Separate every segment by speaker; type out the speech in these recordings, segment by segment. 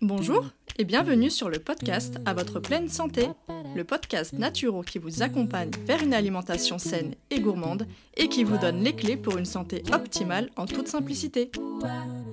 Speaker 1: Bonjour et bienvenue sur le podcast À votre pleine santé, le podcast Naturo qui vous accompagne vers une alimentation saine et gourmande et qui vous donne les clés pour une santé optimale en toute simplicité.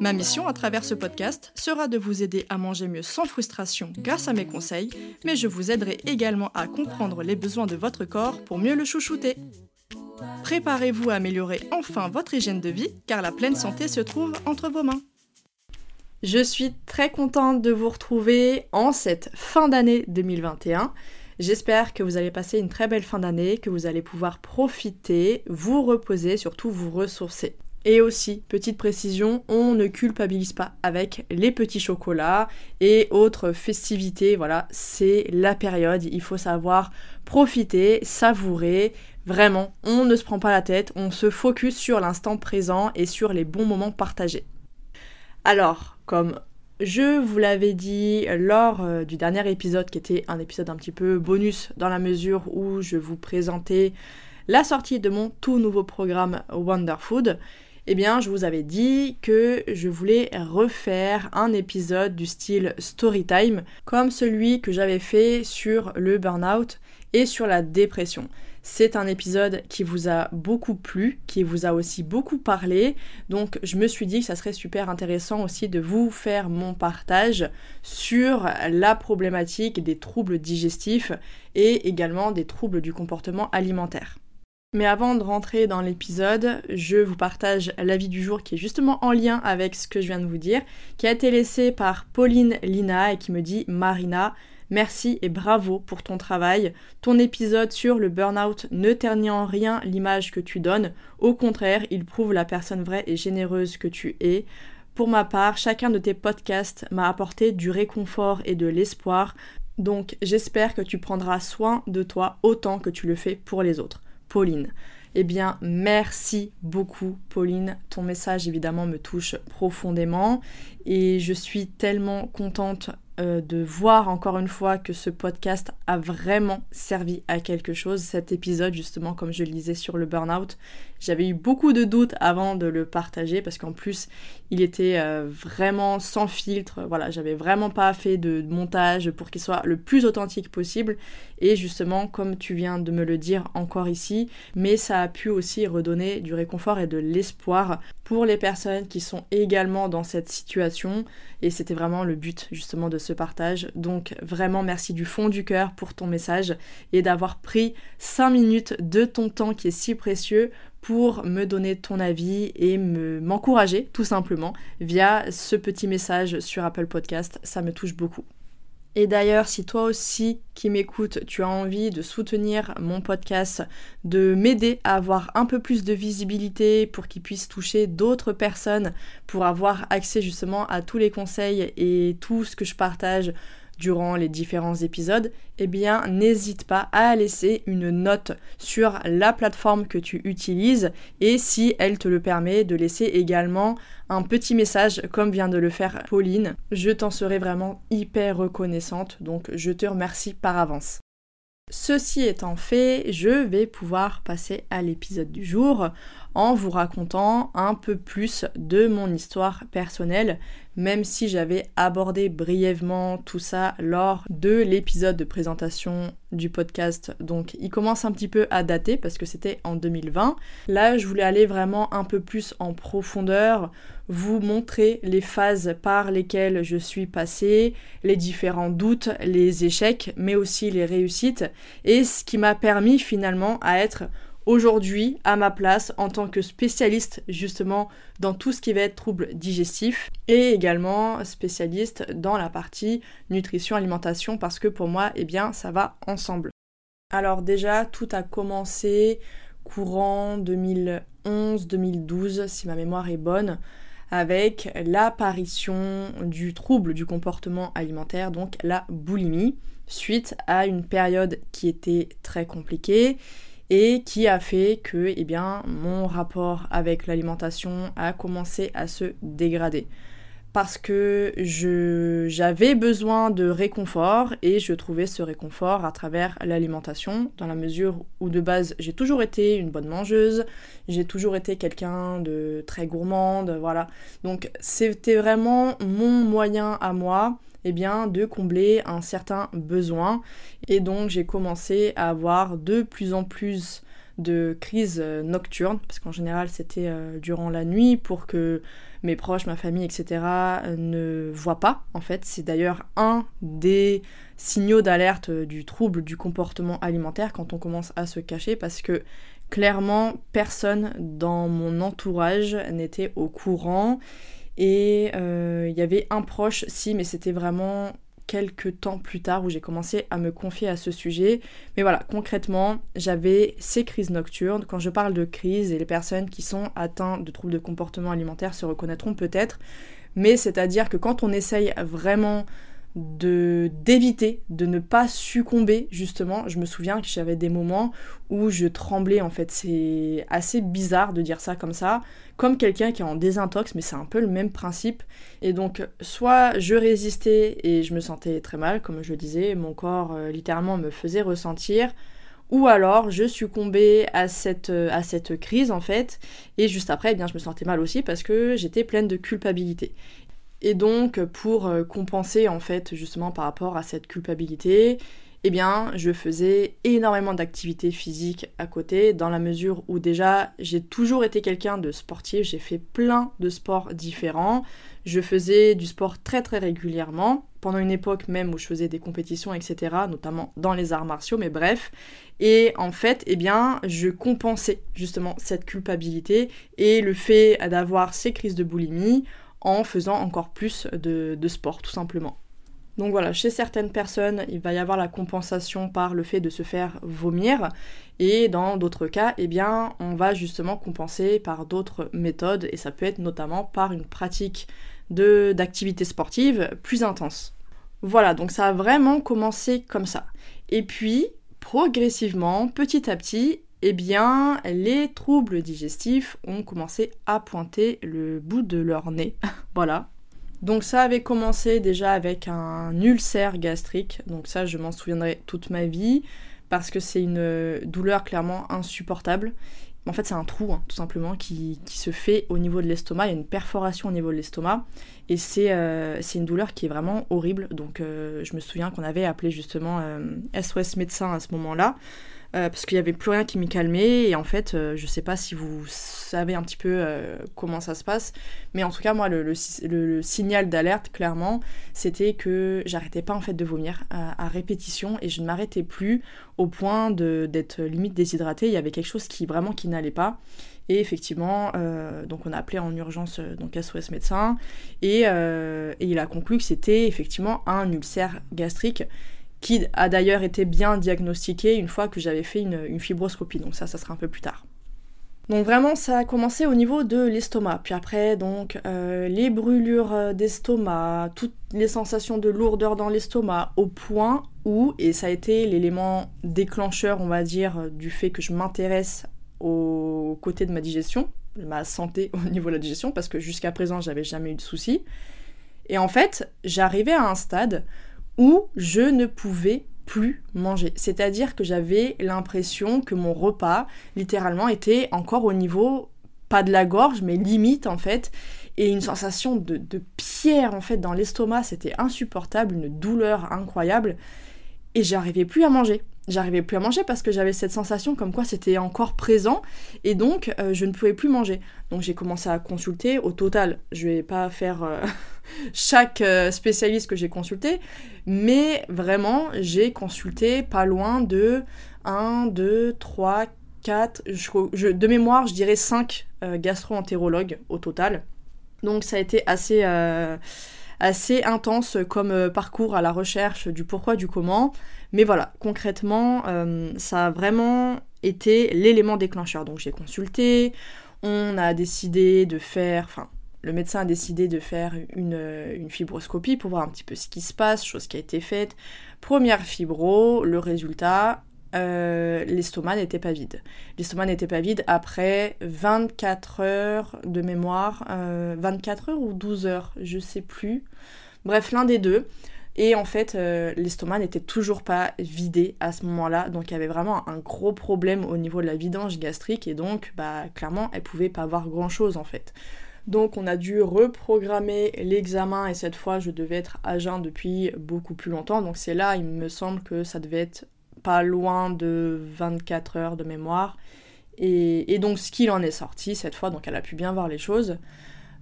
Speaker 1: Ma mission à travers ce podcast sera de vous aider à manger mieux sans frustration grâce à mes conseils, mais je vous aiderai également à comprendre les besoins de votre corps pour mieux le chouchouter. Préparez-vous à améliorer enfin votre hygiène de vie car la pleine santé se trouve entre vos mains. Je suis très contente de vous retrouver en cette fin d'année 2021. J'espère que vous allez passer une très belle fin d'année, que vous allez pouvoir profiter, vous reposer, surtout vous ressourcer. Et aussi, petite précision, on ne culpabilise pas avec les petits chocolats et autres festivités. Voilà, c'est la période, il faut savoir profiter, savourer. Vraiment, on ne se prend pas la tête, on se focus sur l'instant présent et sur les bons moments partagés. Alors, comme je vous l'avais dit lors euh, du dernier épisode, qui était un épisode un petit peu bonus dans la mesure où je vous présentais la sortie de mon tout nouveau programme Wonder Food, eh bien, je vous avais dit que je voulais refaire un épisode du style Storytime, comme celui que j'avais fait sur le burn-out et sur la dépression. C'est un épisode qui vous a beaucoup plu, qui vous a aussi beaucoup parlé. Donc je me suis dit que ça serait super intéressant aussi de vous faire mon partage sur la problématique des troubles digestifs et également des troubles du comportement alimentaire. Mais avant de rentrer dans l'épisode, je vous partage l'avis du jour qui est justement en lien avec ce que je viens de vous dire, qui a été laissé par Pauline Lina et qui me dit Marina, Merci et bravo pour ton travail. Ton épisode sur le burn-out ne ternit en rien l'image que tu donnes. Au contraire, il prouve la personne vraie et généreuse que tu es. Pour ma part, chacun de tes podcasts m'a apporté du réconfort et de l'espoir. Donc j'espère que tu prendras soin de toi autant que tu le fais pour les autres. Pauline. Eh bien, merci beaucoup, Pauline. Ton message, évidemment, me touche profondément et je suis tellement contente euh, de voir encore une fois que ce podcast a vraiment servi à quelque chose. Cet épisode, justement, comme je le disais sur le burn-out, j'avais eu beaucoup de doutes avant de le partager parce qu'en plus, il était euh, vraiment sans filtre. Voilà, j'avais vraiment pas fait de montage pour qu'il soit le plus authentique possible. Et justement, comme tu viens de me le dire encore ici, mais ça a pu aussi redonner du réconfort et de l'espoir pour les personnes qui sont également dans cette situation. Et c'était vraiment le but justement de ce partage. Donc vraiment merci du fond du cœur pour ton message et d'avoir pris 5 minutes de ton temps qui est si précieux pour me donner ton avis et me m'encourager tout simplement via ce petit message sur Apple Podcast. Ça me touche beaucoup. Et d'ailleurs, si toi aussi qui m'écoutes, tu as envie de soutenir mon podcast, de m'aider à avoir un peu plus de visibilité pour qu'il puisse toucher d'autres personnes, pour avoir accès justement à tous les conseils et tout ce que je partage durant les différents épisodes, eh bien n'hésite pas à laisser une note sur la plateforme que tu utilises et si elle te le permet de laisser également un petit message comme vient de le faire Pauline, je t'en serai vraiment hyper reconnaissante donc je te remercie par avance. Ceci étant fait, je vais pouvoir passer à l'épisode du jour en vous racontant un peu plus de mon histoire personnelle, même si j'avais abordé brièvement tout ça lors de l'épisode de présentation du podcast. Donc il commence un petit peu à dater parce que c'était en 2020. Là, je voulais aller vraiment un peu plus en profondeur, vous montrer les phases par lesquelles je suis passée, les différents doutes, les échecs, mais aussi les réussites, et ce qui m'a permis finalement à être aujourd'hui à ma place en tant que spécialiste justement dans tout ce qui va être troubles digestifs et également spécialiste dans la partie nutrition alimentation parce que pour moi eh bien ça va ensemble. Alors déjà tout a commencé courant 2011-2012 si ma mémoire est bonne avec l'apparition du trouble du comportement alimentaire, donc la boulimie, suite à une période qui était très compliquée et qui a fait que eh mon rapport avec l'alimentation a commencé à se dégrader parce que j'avais besoin de réconfort et je trouvais ce réconfort à travers l'alimentation, dans la mesure où de base j'ai toujours été une bonne mangeuse, j'ai toujours été quelqu'un de très gourmande, voilà. Donc c'était vraiment mon moyen à moi eh de combler un certain besoin. Et donc j'ai commencé à avoir de plus en plus de crises nocturnes, parce qu'en général c'était euh, durant la nuit pour que mes proches, ma famille, etc. ne voient pas. En fait, c'est d'ailleurs un des signaux d'alerte du trouble du comportement alimentaire quand on commence à se cacher parce que clairement personne dans mon entourage n'était au courant et euh, il y avait un proche si mais c'était vraiment quelques temps plus tard où j'ai commencé à me confier à ce sujet. Mais voilà, concrètement, j'avais ces crises nocturnes. Quand je parle de crise, et les personnes qui sont atteintes de troubles de comportement alimentaire se reconnaîtront peut-être, mais c'est-à-dire que quand on essaye vraiment de d'éviter de ne pas succomber justement. Je me souviens que j'avais des moments où je tremblais en fait. C'est assez bizarre de dire ça comme ça comme quelqu'un qui est en désintox mais c'est un peu le même principe. Et donc soit je résistais et je me sentais très mal comme je le disais mon corps euh, littéralement me faisait ressentir ou alors je succombais à cette, euh, à cette crise en fait, et juste après, eh bien, je me sentais mal aussi parce que j'étais pleine de culpabilité. Et donc, pour euh, compenser en fait justement par rapport à cette culpabilité, eh bien, je faisais énormément d'activités physiques à côté, dans la mesure où déjà j'ai toujours été quelqu'un de sportif, j'ai fait plein de sports différents, je faisais du sport très très régulièrement, pendant une époque même où je faisais des compétitions, etc., notamment dans les arts martiaux, mais bref, et en fait, eh bien, je compensais justement cette culpabilité et le fait d'avoir ces crises de boulimie en faisant encore plus de, sport, tout simplement. Donc voilà, chez certaines personnes, il va y avoir la compensation par le fait de se faire vomir, et dans d'autres cas, eh bien, on va justement compenser par d'autres méthodes, et ça peut être notamment par une pratique d'activité sportive plus intense. Voilà, donc ça a vraiment commencé comme ça. Et puis, progressivement, petit à petit, eh bien, les troubles digestifs ont commencé à pointer le bout de leur nez. voilà. Donc ça avait commencé déjà avec un ulcère gastrique. Donc ça, je m'en souviendrai toute ma vie parce que c'est une douleur clairement insupportable. En fait, c'est un trou, hein, tout simplement, qui, se fait au niveau de l'estomac. Il y a une perforation au niveau de l'estomac. Et c'est euh, une douleur qui est vraiment horrible. Donc, euh, je me souviens qu'on avait appelé justement SOS euh, médecin à ce moment-là. Euh, parce qu'il n'y avait plus rien qui m'y calmait. Et en fait, euh, je sais pas si vous savez un petit peu euh, comment ça se passe, mais en tout cas, moi, le, signal d'alerte, clairement, c'était que j'arrêtais pas en fait de vomir à, répétition et je ne m'arrêtais plus au point d'être limite déshydratée. Il y avait quelque chose qui vraiment qui n'allait pas. Et effectivement, donc on a appelé en urgence donc SOS médecin et, et il a conclu que c'était effectivement un ulcère gastrique qui a d'ailleurs été bien diagnostiqué une fois que j'avais fait une, fibroscopie, donc ça, ça sera un peu plus tard. Donc vraiment, ça a commencé au niveau de l'estomac. Puis après, donc euh, les brûlures d'estomac, toutes les sensations de lourdeur dans l'estomac, au point où, et ça a été l'élément déclencheur, on va dire, du fait que je m'intéresse au côté de ma digestion, ma santé au niveau de la digestion, parce que jusqu'à présent, j'avais jamais eu de soucis. Et en fait, j'arrivais à un stade où je ne pouvais plus manger. C'est-à-dire que j'avais l'impression que mon repas, littéralement, était encore au niveau, pas de la gorge, mais limite en fait, et une sensation de, pierre en fait dans l'estomac, c'était insupportable, une douleur incroyable, et j'arrivais plus à manger j'arrivais plus à manger parce que j'avais cette sensation comme quoi c'était encore présent et donc euh, je ne pouvais plus manger. Donc j'ai commencé à consulter. Au total, je vais pas faire euh, chaque euh, spécialiste que j'ai consulté, mais vraiment j'ai consulté pas loin de 1, 2, 3, 4, de mémoire je dirais 5 gastro-entérologues au total. Donc ça a été assez assez intense comme parcours à la recherche du pourquoi, du comment. Mais voilà, concrètement, euh, ça a vraiment était l'élément déclencheur. Donc j'ai consulté, on a décidé de faire, enfin le médecin a décidé de faire une, une, fibroscopie pour voir un petit peu ce qui se passe, chose qui a été faite. Première fibro, le résultat, euh, l'estomac n'était pas vide. L'estomac n'était pas vide après 24 heures de mémoire, 24 euh, heures ou 12 heures, je sais plus. Bref, l'un des deux. Et en fait, euh, l'estomac n'était toujours pas vidé à ce moment-là. Donc il y avait vraiment un gros problème au niveau de la vidange gastrique. Et donc, bah, clairement, elle pouvait pas avoir grand-chose en fait. Donc on a dû reprogrammer l'examen et cette fois je devais être à jeun depuis beaucoup plus longtemps. Donc c'est là, il me semble que ça devait être pas loin de 24 heures de mémoire. Et, donc ce qu'il en est sorti cette fois, donc elle a pu bien voir les choses.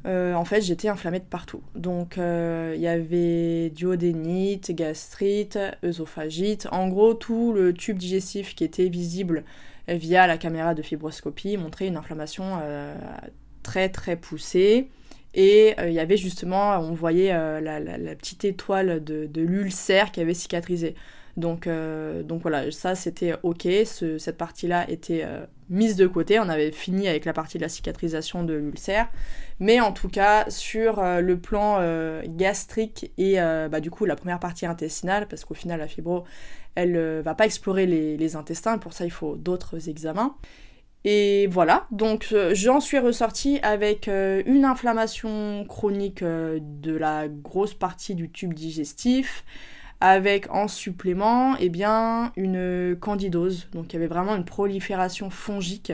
Speaker 1: Euh, en fait, j'étais inflammée de partout. Donc, euh, il y avait duodénite, gastrite, œsophagite. En gros, tout le tube digestif qui était visible via la caméra de fibroscopie montrait une inflammation euh, très très poussée. Et il y avait justement, on voyait la, petite étoile de, de l'ulcère qui avait cicatrisé. Donc, euh, donc voilà, ça c'était ok, cette partie-là était euh, mise de côté, on avait fini avec la partie de la cicatrisation de l'ulcère, mais en tout cas sur euh, le plan gastrique et bah, du coup la première partie intestinale, parce qu'au final la fibro elle va pas explorer les, les, intestins, pour ça il faut d'autres examens. Et voilà, donc j'en suis ressortie avec une inflammation chronique de la grosse partie du tube digestif, avec en supplément eh bien, une candidose. Donc il y avait vraiment une prolifération fongique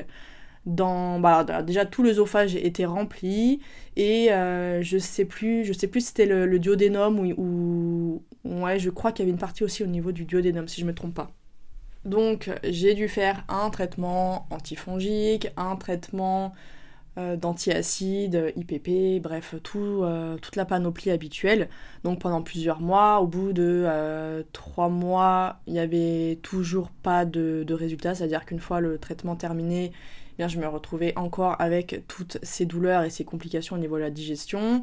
Speaker 1: dans bah, déjà tout l'œsophage était rempli et euh, je sais plus je sais plus si c'était le, duodénum ou, ouais je crois qu'il y avait une partie aussi au niveau du duodénum si je me trompe pas donc j'ai dû faire un traitement antifongique un traitement euh, d'antiacides, IPP, bref, euh, toute la panoplie habituelle. Donc pendant plusieurs mois, au bout de euh, trois mois, il n'y avait toujours pas de, de résultat, c'est-à-dire qu'une fois le traitement terminé, eh bien, je me retrouvais encore avec toutes ces douleurs et ces complications au niveau de la digestion.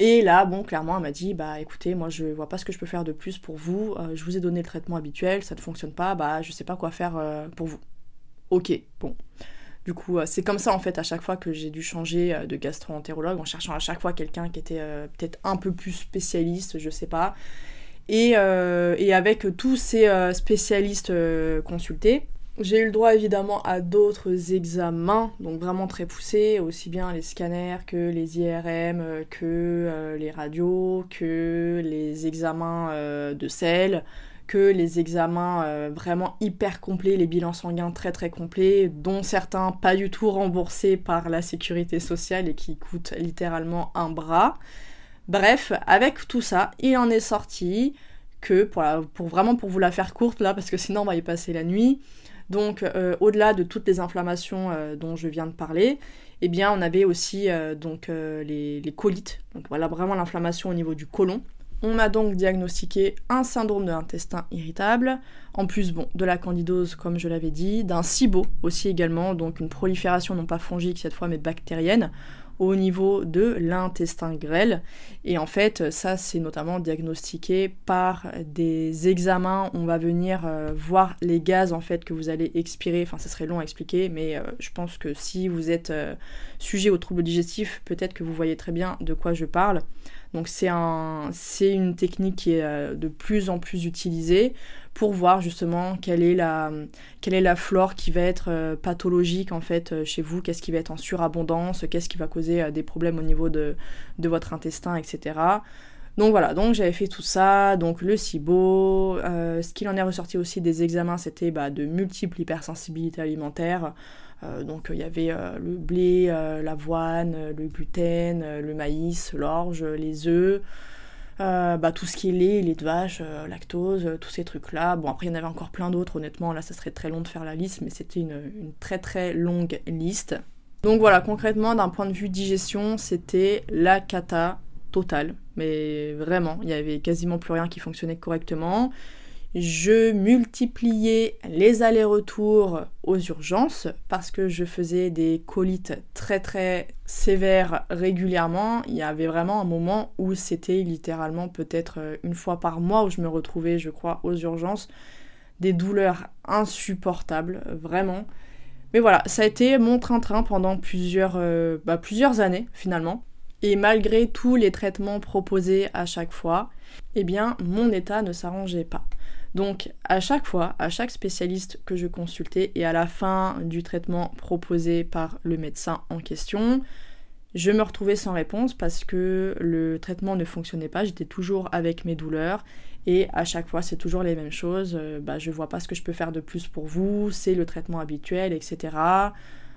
Speaker 1: Et là, bon, clairement, elle m'a dit, bah écoutez, moi je vois pas ce que je peux faire de plus pour vous, je vous ai donné le traitement habituel, ça ne fonctionne pas, bah je sais pas quoi faire pour vous. Ok, bon. Du coup, euh, c'est comme ça en fait à chaque fois que j'ai dû changer euh, de gastro-entérologue en cherchant à chaque fois quelqu'un qui était euh, peut-être un peu plus spécialiste, je sais pas. Et, avec tous ces spécialistes consultés, j'ai eu le droit évidemment à d'autres examens, donc vraiment très poussés, aussi bien les scanners que les IRM, que les radios, que les examens de sel, que les examens euh, vraiment hyper complets, les bilans sanguins très très complets, dont certains pas du tout remboursés par la sécurité sociale et qui coûtent littéralement un bras. Bref, avec tout ça, il en est sorti que, pour vraiment pour vous la faire courte là, parce que sinon on va y passer la nuit, donc euh, au-delà de toutes les inflammations euh, dont je viens de parler, eh bien on avait aussi donc les, les, colites, donc voilà vraiment l'inflammation au niveau du côlon, on m'a donc diagnostiqué un syndrome de l'intestin irritable, en plus bon, de la candidose comme je l'avais dit, d'un SIBO aussi également, donc une prolifération non pas fongique cette fois mais bactérienne au niveau de l'intestin grêle. Et en fait, ça c'est notamment diagnostiqué par des examens. On va venir euh, voir les gaz en fait que vous allez expirer. Enfin, ça serait long à expliquer, mais euh, je pense que si vous êtes euh, sujet aux troubles digestifs, peut-être que vous voyez très bien de quoi je parle. Donc c'est un, une technique qui est euh, de plus en plus utilisée pour voir justement quelle est la, flore qui va être euh, pathologique en fait euh, chez vous, qu'est-ce qui va être en surabondance, qu'est-ce qui va causer des problèmes au niveau de, votre intestin, etc. Donc voilà, donc j'avais fait tout ça, donc le SIBO, ce qu'il en est ressorti aussi des examens, c'était bah, de multiples hypersensibilités alimentaires. Euh, donc il y avait euh, le blé, euh, l'avoine, le gluten, le maïs, l'orge, les œufs. bah, tout ce qui est lait, lait de vache, lactose, tous ces trucs-là. Bon, après, il y en avait encore plein d'autres, honnêtement. Là, ça serait très long de faire la liste, mais c'était une, très très longue liste. Donc voilà, concrètement, d'un point de vue digestion, c'était la cata totale. Mais vraiment, il y avait quasiment plus rien qui fonctionnait correctement je multipliais les allers-retours aux urgences parce que je faisais des colites très très sévères régulièrement. Il y avait vraiment un moment où c'était littéralement peut-être une fois par mois où je me retrouvais, je crois, aux urgences. des douleurs insupportables, vraiment. Mais voilà, ça a été mon train-train pendant plusieurs, euh, bah, plusieurs années finalement. Et malgré tous les traitements proposés à chaque fois, eh bien mon état ne s'arrangeait pas. Donc à chaque fois, à chaque spécialiste que je consultais et à la fin du traitement proposé par le médecin en question, je me retrouvais sans réponse parce que le traitement ne fonctionnait pas, j'étais toujours avec mes douleurs et à chaque fois c'est toujours les mêmes choses, euh, bah, je vois pas ce que je peux faire de plus pour vous, c'est le traitement habituel, etc.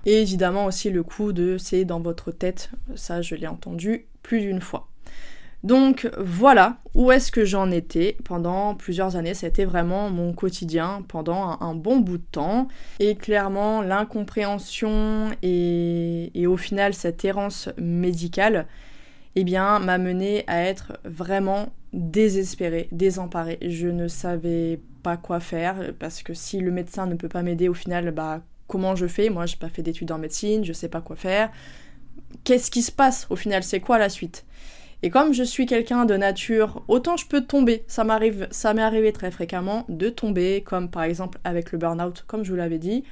Speaker 1: Et évidemment aussi le coup de c'est dans votre tête, ça je l'ai entendu plus d'une fois. Donc voilà où est-ce que j'en étais pendant plusieurs années. C'était vraiment mon quotidien pendant un, bon bout de temps. Et clairement, l'incompréhension et, au final cette errance médicale, eh bien, m'a mené à être vraiment désespérée, désemparée. Je ne savais pas quoi faire parce que si le médecin ne peut pas m'aider au final, bah comment je fais? Moi, j'ai pas fait d'études en médecine, je sais pas quoi faire. Qu'est-ce qui se passe au final? C'est quoi la suite? Et comme je suis quelqu'un de nature, autant je peux tomber. Ça m'arrive, m'est arrivé très fréquemment de tomber, comme par exemple avec le burn-out, comme je vous l'avais dit.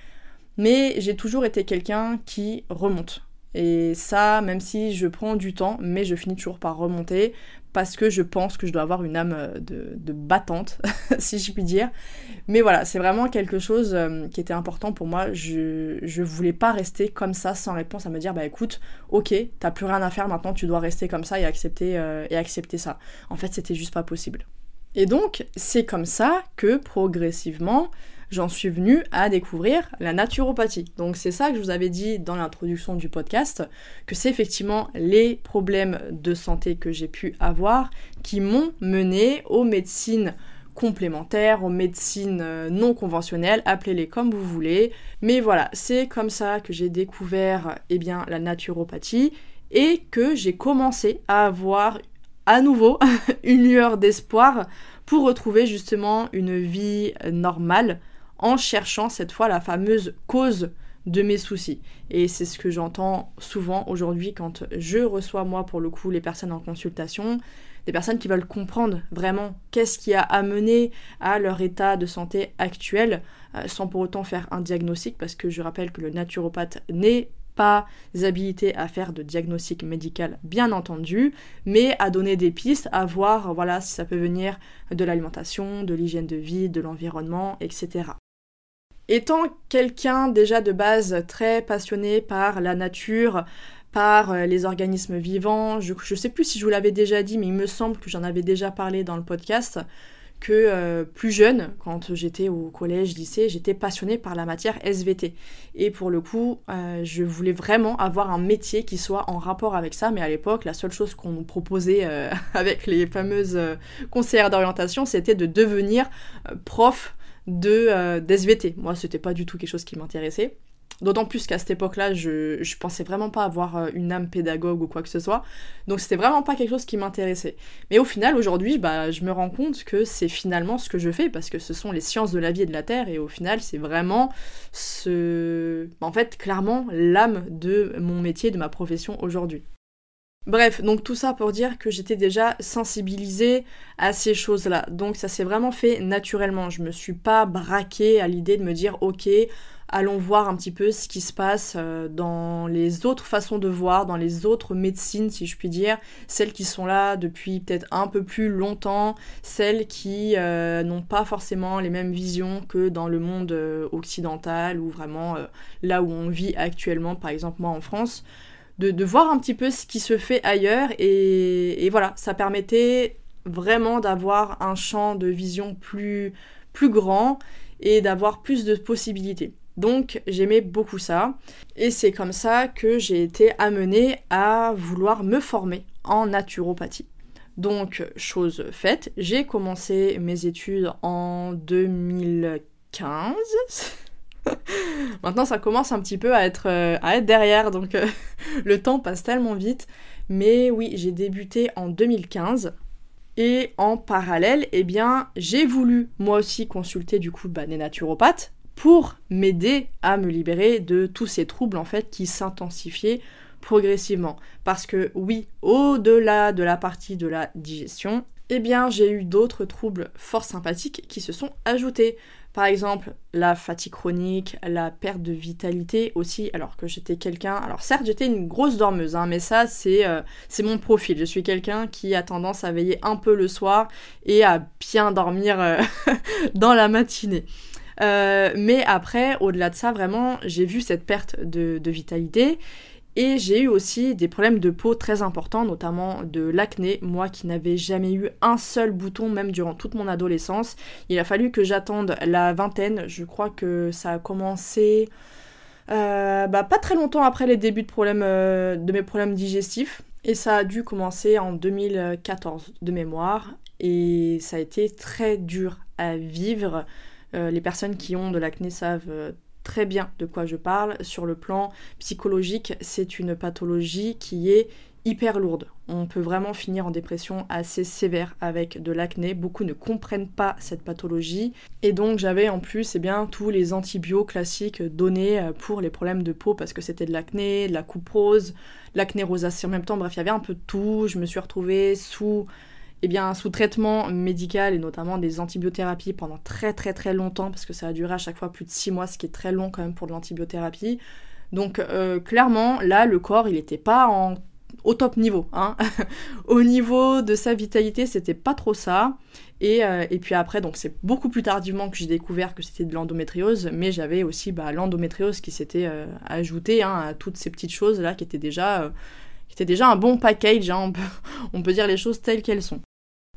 Speaker 1: Mais j'ai toujours été quelqu'un qui remonte. Et ça, même si je prends du temps, mais je finis toujours par remonter parce que je pense que je dois avoir une âme euh, de, battante, si je puis dire. Mais voilà, c'est vraiment quelque chose euh, qui était important pour moi. Je, je voulais pas rester comme ça sans réponse à me dire bah écoute, ok, t'as plus rien à faire maintenant, tu dois rester comme ça et accepter, euh, et accepter ça. En fait, c'était juste pas possible. Et donc, c'est comme ça que progressivement, j'en suis venue à découvrir la naturopathie. Donc c'est ça que je vous avais dit dans l'introduction du podcast, que c'est effectivement les problèmes de santé que j'ai pu avoir qui m'ont mené aux médecines complémentaires, aux médecines euh, non conventionnelles, appelez-les comme vous voulez. Mais voilà, c'est comme ça que j'ai découvert eh bien, la naturopathie et que j'ai commencé à avoir à nouveau une lueur d'espoir pour retrouver justement une vie normale en cherchant cette fois la fameuse cause de mes soucis. Et c'est ce que j'entends souvent aujourd'hui quand je reçois moi pour le coup les personnes en consultation, des personnes qui veulent comprendre vraiment qu'est-ce qui a amené à leur état de santé actuel, euh, sans pour autant faire un diagnostic, parce que je rappelle que le naturopathe n'est pas habilité à faire de diagnostic médical, bien entendu, mais à donner des pistes, à voir voilà, si ça peut venir de l'alimentation, de l'hygiène de vie, de l'environnement, etc. Étant quelqu'un déjà de base très passionné par la nature, par euh, les organismes vivants, je ne sais plus si je vous l'avais déjà dit, mais il me semble que j'en avais déjà parlé dans le podcast, que euh, plus jeune, quand j'étais au collège, lycée, j'étais passionnée par la matière SVT. Et pour le coup, euh, je voulais vraiment avoir un métier qui soit en rapport avec ça, mais à l'époque, la seule chose qu'on nous proposait avec les fameuses conseillères d'orientation, c'était de devenir prof de euh, d'SVT. Moi, c'était pas du tout quelque chose qui m'intéressait. D'autant plus qu'à cette époque-là, je, je pensais vraiment pas avoir euh, une âme pédagogue ou quoi que ce soit. Donc c'était vraiment pas quelque chose qui m'intéressait. Mais au final, aujourd'hui, bah, je me rends compte que c'est finalement ce que je fais parce que ce sont les sciences de la vie et de la terre. Et au final, c'est vraiment ce. En fait, clairement, l'âme de mon métier, de ma profession aujourd'hui. Bref, donc tout ça pour dire que j'étais déjà sensibilisée à ces choses-là. Donc ça s'est vraiment fait naturellement. Je me suis pas braquée à l'idée de me dire ok, allons voir un petit peu ce qui se passe euh, dans les autres façons de voir, dans les autres médecines, si je puis dire, celles qui sont là depuis peut-être un peu plus longtemps, celles qui euh, n'ont pas forcément les mêmes visions que dans le monde euh, occidental ou vraiment là où on vit actuellement, par exemple moi en France de, voir un petit peu ce qui se fait ailleurs et, voilà, ça permettait vraiment d'avoir un champ de vision plus, plus grand et d'avoir plus de possibilités. Donc j'aimais beaucoup ça et c'est comme ça que j'ai été amenée à vouloir me former en naturopathie. Donc chose faite, j'ai commencé mes études en 2015 Maintenant, ça commence un petit peu à être, euh, à être derrière, donc euh, le temps passe tellement vite. Mais oui, j'ai débuté en 2015. Et en parallèle, eh bien, j'ai voulu moi aussi consulter du coup bah, des naturopathes pour m'aider à me libérer de tous ces troubles en fait qui s'intensifiaient progressivement. Parce que oui, au-delà de la partie de la digestion, eh bien j'ai eu d'autres troubles fort sympathiques qui se sont ajoutés. Par exemple, la fatigue chronique, la perte de vitalité aussi, alors que j'étais quelqu'un... Alors certes, j'étais une grosse dormeuse, hein, mais ça, c'est euh, c'est mon profil. Je suis quelqu'un qui a tendance à veiller un peu le soir et à bien dormir euh, dans la matinée. Euh, mais après, au-delà de ça, vraiment, j'ai vu cette perte de vitalité et j'ai eu aussi des problèmes de peau très importants, notamment de l'acné, moi qui n'avais jamais eu un seul bouton, même durant toute mon adolescence. Il a fallu que j'attende la vingtaine, je crois que ça a commencé euh, bah, pas très longtemps après les débuts euh, de mes problèmes digestifs. Et ça a dû commencer en 2014 de mémoire. Et ça a été très dur à vivre. Euh, les personnes qui ont de l'acné savent très bien de quoi je parle. Sur le plan psychologique, c'est une pathologie qui est hyper lourde. On peut vraiment finir en dépression assez sévère avec de l'acné. Beaucoup ne comprennent pas cette pathologie. Et donc j'avais en plus eh bien, tous les antibiotiques classiques donnés euh, pour les problèmes de peau parce que c'était de l'acné, de la coupe rose, l'acné rosacée en même temps. Bref, il y avait un peu de tout. Je me suis retrouvée sous eh bien, sous traitement médical et notamment des antibiothérapies pendant très très très longtemps, parce que ça a duré à chaque fois plus de 6 mois, ce qui est très long quand même pour de l'antibiothérapie. Donc euh, clairement, là, le corps, il n'était pas au top niveau. Hein. au niveau de sa vitalité, c'était pas trop ça. Et, euh, et, puis après, donc c'est beaucoup plus tardivement que j'ai découvert que c'était de l'endométriose, mais j'avais aussi bah, l'endométriose qui s'était euh, ajoutée hein, à toutes ces petites choses là qui étaient déjà, qui étaient déjà un bon package, hein, on peut dire les choses telles qu'elles sont.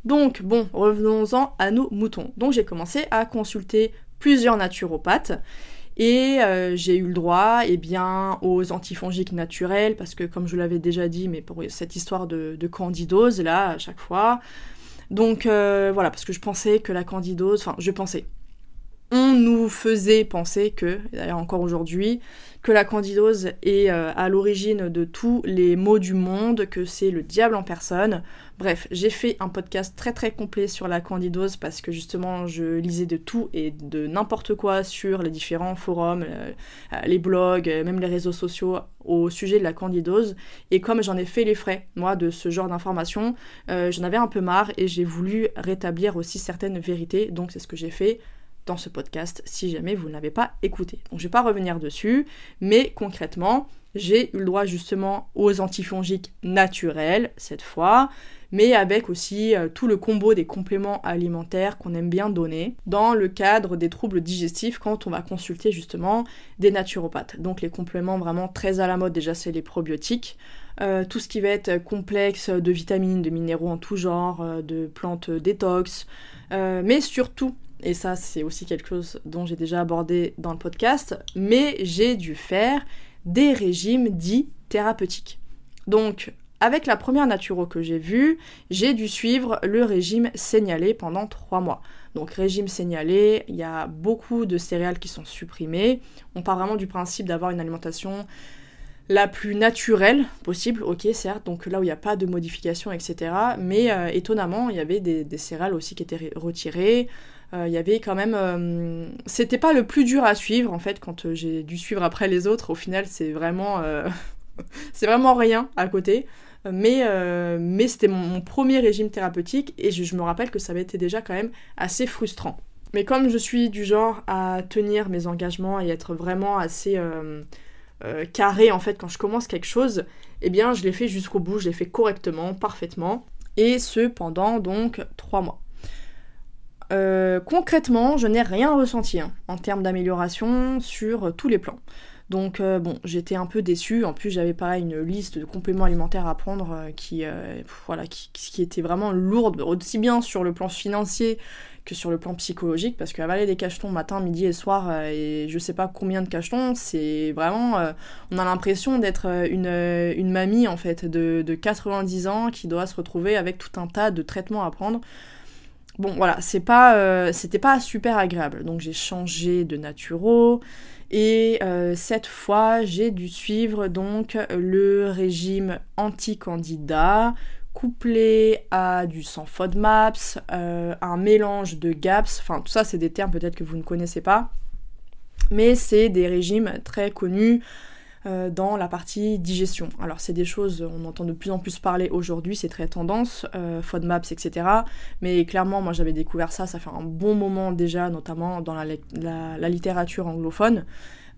Speaker 1: Donc bon, revenons-en à nos moutons. Donc j'ai commencé à consulter plusieurs naturopathes et euh, j'ai eu le droit eh bien, aux antifongiques naturels parce que comme je l'avais déjà dit, mais pour cette histoire de, candidose là à chaque fois. Donc euh, voilà, parce que je pensais que la candidose, enfin je pensais, on nous faisait penser que, d'ailleurs encore aujourd'hui, que la candidose est euh, à l'origine de tous les maux du monde, que c'est le diable en personne. Bref, j'ai fait un podcast très très complet sur la candidose parce que justement je lisais de tout et de n'importe quoi sur les différents forums, euh, les blogs, même les réseaux sociaux au sujet de la candidose. Et comme j'en ai fait les frais, moi, de ce genre d'informations, euh, j'en avais un peu marre et j'ai voulu rétablir aussi certaines vérités. Donc c'est ce que j'ai fait dans ce podcast si jamais vous ne l'avez pas écouté. Donc je vais pas revenir dessus, mais concrètement, j'ai eu le droit justement aux antifongiques naturels cette fois, mais avec aussi euh, tout le combo des compléments alimentaires qu'on aime bien donner dans le cadre des troubles digestifs quand on va consulter justement des naturopathes. Donc les compléments vraiment très à la mode déjà c'est les probiotiques, euh, tout ce qui va être complexe de vitamines, de minéraux en tout genre, euh, de plantes détox, mais surtout et ça c'est aussi quelque chose dont j'ai déjà abordé dans le podcast, mais j'ai dû faire des régimes dits thérapeutiques. Donc avec la première naturo que j'ai vue, j'ai dû suivre le régime signalé pendant trois mois. Donc régime signalé, il y a beaucoup de céréales qui sont supprimées. On part vraiment du principe d'avoir une alimentation la plus naturelle possible, ok certes, donc là où il n'y a pas de modification, etc. Mais euh, étonnamment, il y avait des, céréales aussi qui étaient retirées, il y avait quand même... Euh, c'était pas le plus dur à suivre en fait quand euh, j'ai dû suivre après les autres. Au final c'est vraiment... c'est vraiment rien à côté. Mais, mais c'était mon, premier régime thérapeutique et je, me rappelle que ça avait été déjà quand même assez frustrant. Mais comme je suis du genre à tenir mes engagements et être vraiment assez carré en fait quand je commence quelque chose, eh bien je l'ai fait jusqu'au bout, je l'ai fait correctement, parfaitement. Et ce pendant donc trois mois. Euh, concrètement, je n'ai rien ressenti hein, en termes d'amélioration sur tous les plans. Donc euh, bon, j'étais un peu déçue. En plus, j'avais pareil une liste de compléments alimentaires à prendre euh, qui, voilà, qui, était vraiment lourde, aussi bien sur le plan financier que sur le plan psychologique, parce qu'avaler des cachetons matin, midi et soir, et je sais pas combien de cachetons, c'est vraiment... on a l'impression d'être une, une, mamie, en fait, de, de 90 ans qui doit se retrouver avec tout un tas de traitements à prendre. Bon, voilà, c'est pas, euh, c'était pas super agréable. Donc j'ai changé de naturo. Et euh, cette fois, j'ai dû suivre donc le régime anti-candidat couplé à du sans FODMAPS, euh, un mélange de GAPS, enfin tout ça c'est des termes peut-être que vous ne connaissez pas, mais c'est des régimes très connus euh, dans la partie digestion. Alors c'est des choses, on entend de plus en plus parler aujourd'hui, c'est très tendance, euh, FODMAPs, etc. Mais clairement, moi j'avais découvert ça, ça fait un bon moment déjà, notamment dans la, littérature anglophone.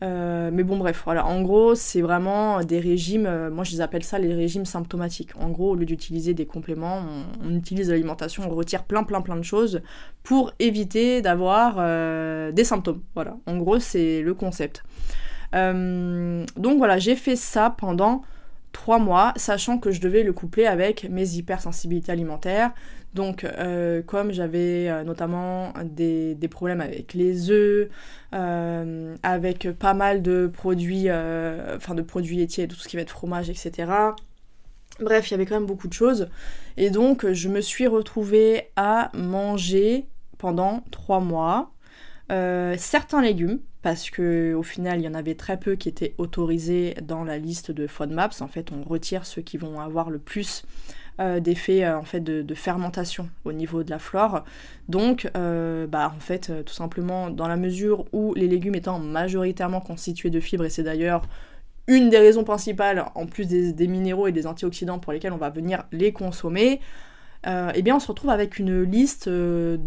Speaker 1: Euh, mais bon, bref, voilà. En gros, c'est vraiment des régimes, moi je les appelle ça les régimes symptomatiques. En gros, au lieu d'utiliser des compléments, on utilise l'alimentation, on retire plein, plein, plein de choses pour éviter d'avoir des symptômes. Voilà. En gros, c'est le concept. Euh, donc voilà, j'ai fait ça pendant trois mois, sachant que je devais le coupler avec mes hypersensibilités alimentaires. Donc, euh, comme j'avais euh, notamment des, problèmes avec les œufs, avec pas mal de produits, enfin de produits laitiers, tout ce qui va être fromage, etc. Bref, il y avait quand même beaucoup de choses. Et donc, je me suis retrouvée à manger pendant trois mois certains légumes, parce que au final il y en avait très peu qui étaient autorisés dans la liste de FODMAPs. En fait, on retire ceux qui vont avoir le plus euh, d'effets euh, en fait de, fermentation au niveau de la flore. Donc, euh, bah en fait, tout simplement dans la mesure où les légumes étant majoritairement constitués de fibres, et c'est d'ailleurs une des raisons principales, en plus des, minéraux et des antioxydants pour lesquels on va venir les consommer, eh on se retrouve avec une liste de,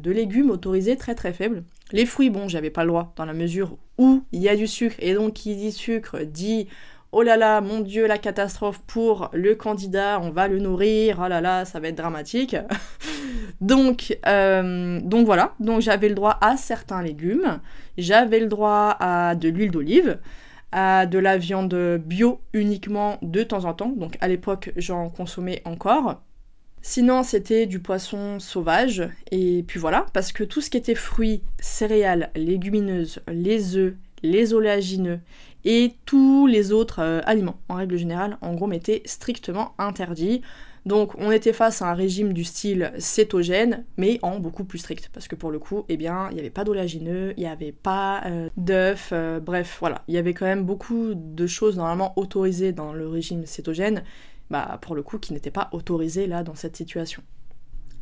Speaker 1: de légumes autorisés très très faible. Les fruits, bon, j'avais pas le droit, dans la mesure où il y a du sucre, et donc qui dit sucre dit oh là là, mon dieu, la catastrophe pour le candidat, on va le nourrir, oh là là, ça va être dramatique. donc, euh, donc voilà, donc j'avais le droit à certains légumes, j'avais le droit à de l'huile d'olive, à de la viande bio uniquement de temps en temps, donc à l'époque j'en consommais encore. Sinon, c'était du poisson sauvage. Et puis voilà, parce que tout ce qui était fruits, céréales, légumineuses, les œufs, les oléagineux et tous les autres euh, aliments, en règle générale, en gros, m'étaient strictement interdits. Donc on était face à un régime du style cétogène, mais en beaucoup plus strict. Parce que pour le coup, eh bien, il n'y avait pas d'oléagineux, il n'y avait pas euh, d'œufs, euh, bref, voilà. Il y avait quand même beaucoup de choses normalement autorisées dans le régime cétogène, bah, pour le coup, qui n'était pas autorisé là dans cette situation.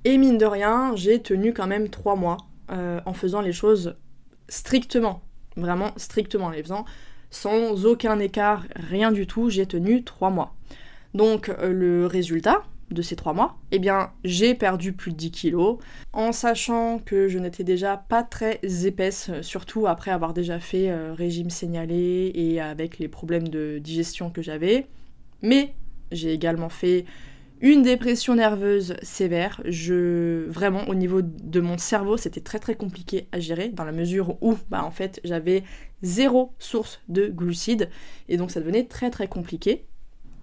Speaker 1: Et mine de rien, j'ai tenu quand même trois mois euh, en faisant les choses strictement, vraiment strictement en les faisant, sans aucun écart, rien du tout, j'ai tenu trois mois. Donc euh, le résultat de ces trois mois, eh bien j'ai perdu plus de 10 kilos, en sachant que je n'étais déjà pas très épaisse, surtout après avoir déjà fait euh, régime signalé et avec les problèmes de digestion que j'avais. Mais j'ai également fait une dépression nerveuse sévère. Vraiment au niveau de mon cerveau, c'était très très compliqué à gérer dans la mesure où bah en fait, j'avais zéro source de glucides et donc ça devenait très très compliqué.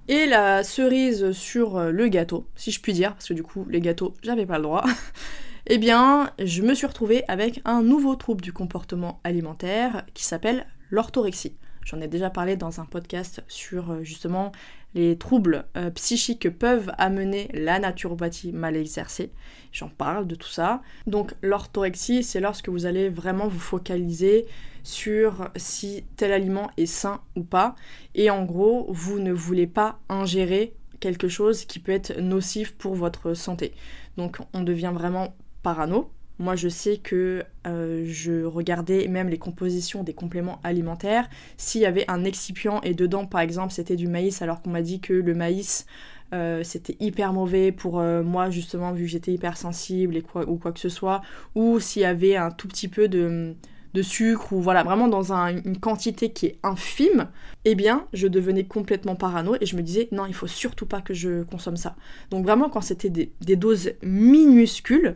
Speaker 1: Et la cerise sur le gâteau, si je puis dire, parce que du coup, les gâteaux, j'avais pas le droit. eh bien, je me suis retrouvée avec un nouveau trouble du comportement alimentaire qui s'appelle l'orthorexie. J'en ai déjà parlé dans un podcast sur euh, justement les troubles euh, psychiques que peuvent amener la naturopathie mal exercée. J'en parle de tout ça. Donc l'orthorexie, c'est lorsque vous allez vraiment vous focaliser sur si tel aliment est sain ou pas. Et en gros, vous ne voulez pas ingérer quelque chose qui peut être nocif pour votre santé. Donc on devient vraiment parano moi, je sais que euh, je regardais même les compositions des compléments alimentaires. S'il y avait un excipient et dedans, par exemple, c'était du maïs, alors qu'on m'a dit que le maïs, euh, c'était hyper mauvais pour euh, moi, justement, vu que j'étais hypersensible et quoi, ou quoi que ce soit, ou s'il y avait un tout petit peu de, sucre, ou voilà, vraiment dans une quantité qui est infime, eh bien, je devenais complètement parano et je me disais, non, il faut surtout pas que je consomme ça. Donc, vraiment, quand c'était des doses minuscules,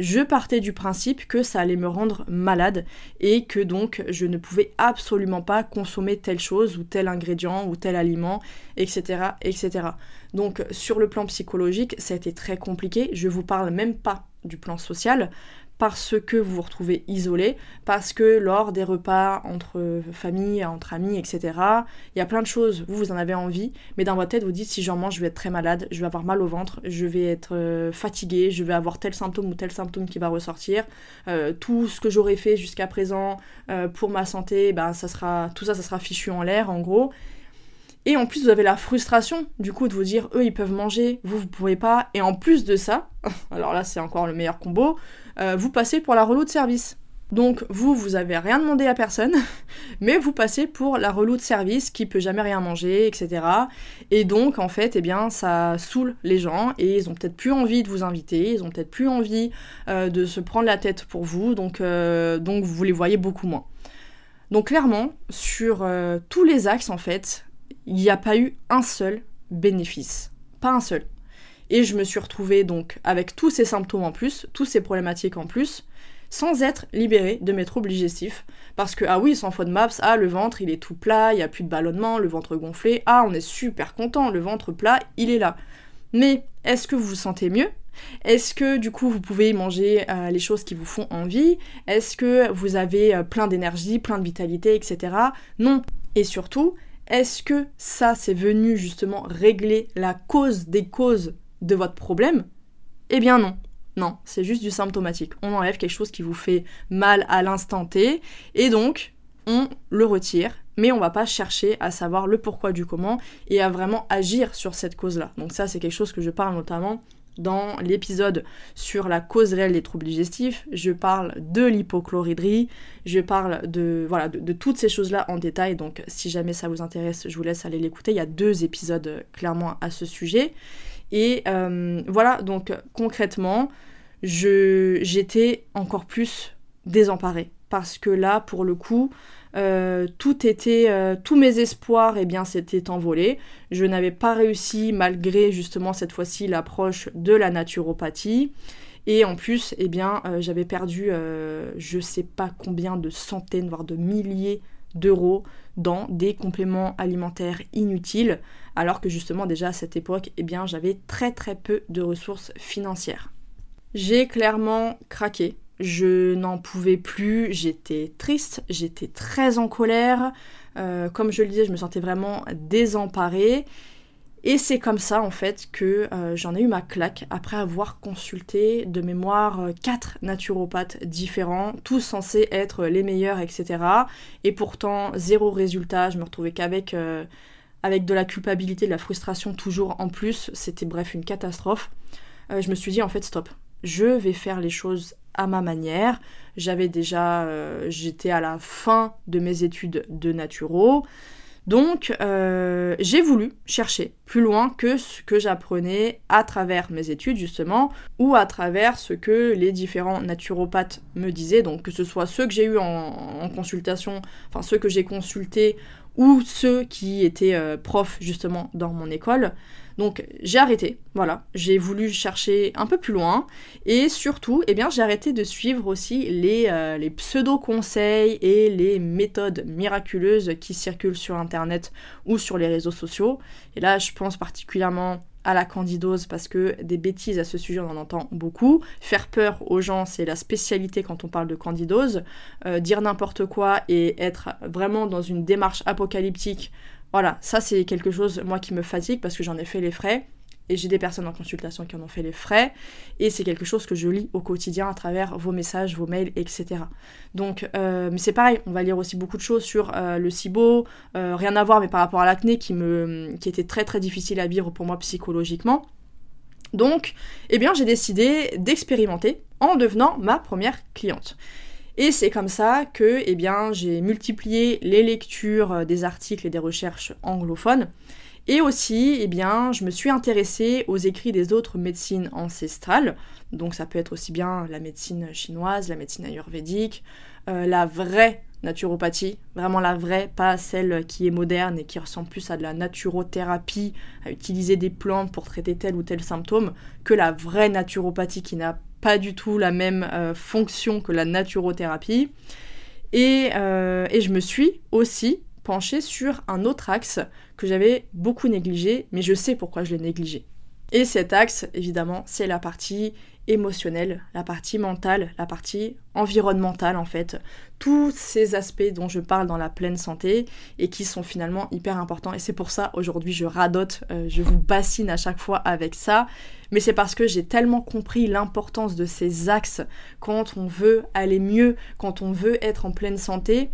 Speaker 1: je partais du principe que ça allait me rendre malade et que donc je ne pouvais absolument pas consommer telle chose ou tel ingrédient ou tel aliment, etc. etc. Donc sur le plan psychologique, ça a été très compliqué. Je vous parle même pas du plan social parce que vous vous retrouvez isolé, parce que lors des repas entre famille, entre amis, etc., il y a plein de choses, vous, vous en avez envie, mais dans votre tête, vous dites si j'en mange, je vais être très malade, je vais avoir mal au ventre, je vais être euh, fatigué, je vais avoir tel symptôme ou tel symptôme qui va ressortir. Euh, tout ce que j'aurais fait jusqu'à présent euh, pour ma santé, ben, ça sera, tout ça, ça sera fichu en l'air, en gros. Et en plus, vous avez la frustration, du coup, de vous dire, eux, ils peuvent manger, vous, vous pouvez pas. Et en plus de ça, alors là, c'est encore le meilleur combo, euh, vous passez pour la relou de service. Donc vous, vous avez rien demandé à personne, mais vous passez pour la relou de service qui peut jamais rien manger, etc. Et donc en fait, eh bien, ça saoule les gens et ils ont peut-être plus envie de vous inviter, ils ont peut-être plus envie euh, de se prendre la tête pour vous, donc, euh, donc vous les voyez beaucoup moins. Donc clairement, sur tous les axes en fait, il n'y a pas eu un seul bénéfice, pas un seul. Et je me suis retrouvée donc avec tous ces symptômes en plus, tous ces problématiques en plus, sans être libérée de mes troubles digestifs. Parce que, ah oui, sans de maps, ah, le ventre, il est tout plat, il n'y a plus de ballonnement, le ventre gonflé, ah, on est super content, le ventre plat, il est là. Mais est-ce que vous vous sentez mieux? Est-ce que du coup vous pouvez manger euh, les choses qui vous font envie? Est-ce que vous avez euh, plein d'énergie, plein de vitalité, etc. Non. Et surtout, est-ce que ça c'est venu justement régler la cause des causes de votre problème? Eh bien non. Non, c'est juste du symptomatique. On enlève quelque chose qui vous fait mal à l'instant T et donc on le retire, mais on va pas chercher à savoir le pourquoi du comment et à vraiment agir sur cette cause-là. Donc ça c'est quelque chose que je parle notamment dans l'épisode sur la cause réelle des troubles digestifs, je parle de l'hypochloridrie, je parle de, voilà, de, toutes ces choses-là en détail. Donc, si jamais ça vous intéresse, je vous laisse aller l'écouter. Il y a deux épisodes clairement à ce sujet. Et euh, voilà, donc concrètement, j'étais encore plus désemparée. Parce que là, pour le coup, euh, tout était, euh, tous mes espoirs, eh bien, s'étaient envolés. Je n'avais pas réussi, malgré justement cette fois-ci l'approche de la naturopathie. Et en plus, eh bien, j'avais perdu, je sais pas combien de centaines, voire de milliers d'euros dans des compléments alimentaires inutiles, alors que justement déjà à cette époque, eh bien j'avais très très peu de ressources financières. J'ai clairement craqué. Je n'en pouvais plus, j'étais triste, j'étais très en colère. Euh, comme je le disais, je me sentais vraiment désemparée. Et c'est comme ça en fait que euh, j'en ai eu ma claque après avoir consulté de mémoire euh, quatre naturopathes différents, tous censés être les meilleurs, etc. Et pourtant zéro résultat, je me retrouvais qu'avec avec de la culpabilité, de la frustration toujours en plus. C'était bref une catastrophe. je me suis dit en fait stop, je vais faire les choses ma manière. J'avais déjà, j'étais à la fin de mes études de naturo. Donc euh, j'ai voulu chercher plus loin que ce que j'apprenais à travers mes études justement, ou à travers ce que les différents naturopathes me disaient, donc que ce soit ceux que j'ai eu en, consultation, enfin ceux que j'ai consultés, ou ceux qui étaient euh, profs justement dans mon école. Donc j'ai arrêté, voilà, j'ai voulu chercher un peu plus loin et surtout, eh bien, j'ai arrêté de suivre aussi les, euh, les pseudo-conseils et les méthodes miraculeuses qui circulent sur internet ou sur les réseaux sociaux. Et là, je pense particulièrement à la candidose parce que des bêtises à ce sujet on en entend beaucoup. Faire peur aux gens c'est la spécialité quand on parle de candidose. Euh, dire n'importe quoi et être vraiment dans une démarche apocalyptique voilà, ça c'est quelque chose, moi, qui me fatigue parce que j'en ai fait les frais. Et j'ai des personnes en consultation qui en ont fait les frais. Et c'est quelque chose que je lis au quotidien à travers vos messages, vos mails, etc. Donc, euh, mais c'est pareil, on va lire aussi beaucoup de choses sur euh, le SIBO, euh, rien à voir, mais par rapport à l'acné qui, me, qui était très très difficile à vivre pour moi psychologiquement. Donc, eh bien, j'ai décidé d'expérimenter en devenant ma première cliente. Et c'est comme ça que eh bien, j'ai multiplié les lectures euh, des articles et des recherches anglophones. Et aussi, eh bien, je me suis intéressée aux écrits des autres médecines ancestrales. Donc ça peut être aussi bien la médecine chinoise, la médecine ayurvédique, euh, la vraie naturopathie, vraiment la vraie, pas celle qui est moderne et qui ressemble plus à de la naturothérapie, à utiliser des plantes pour traiter tel ou tel symptôme, que la vraie naturopathie qui n'a pas du tout la même euh, fonction que la naturothérapie. Et, euh, et, je me suis aussi penchée sur un autre axe que j'avais beaucoup négligé, mais je sais pourquoi je l'ai négligé. Et cet axe, évidemment, c'est la partie émotionnelle, la partie mentale, la partie environnementale en fait. Tous ces aspects dont je parle dans la pleine santé et qui sont finalement hyper importants. Et c'est pour ça aujourd'hui je radote, euh, je vous bassine à chaque fois avec ça. Mais c'est parce que j'ai tellement compris l'importance de ces axes quand on veut aller mieux, quand on veut être en pleine santé,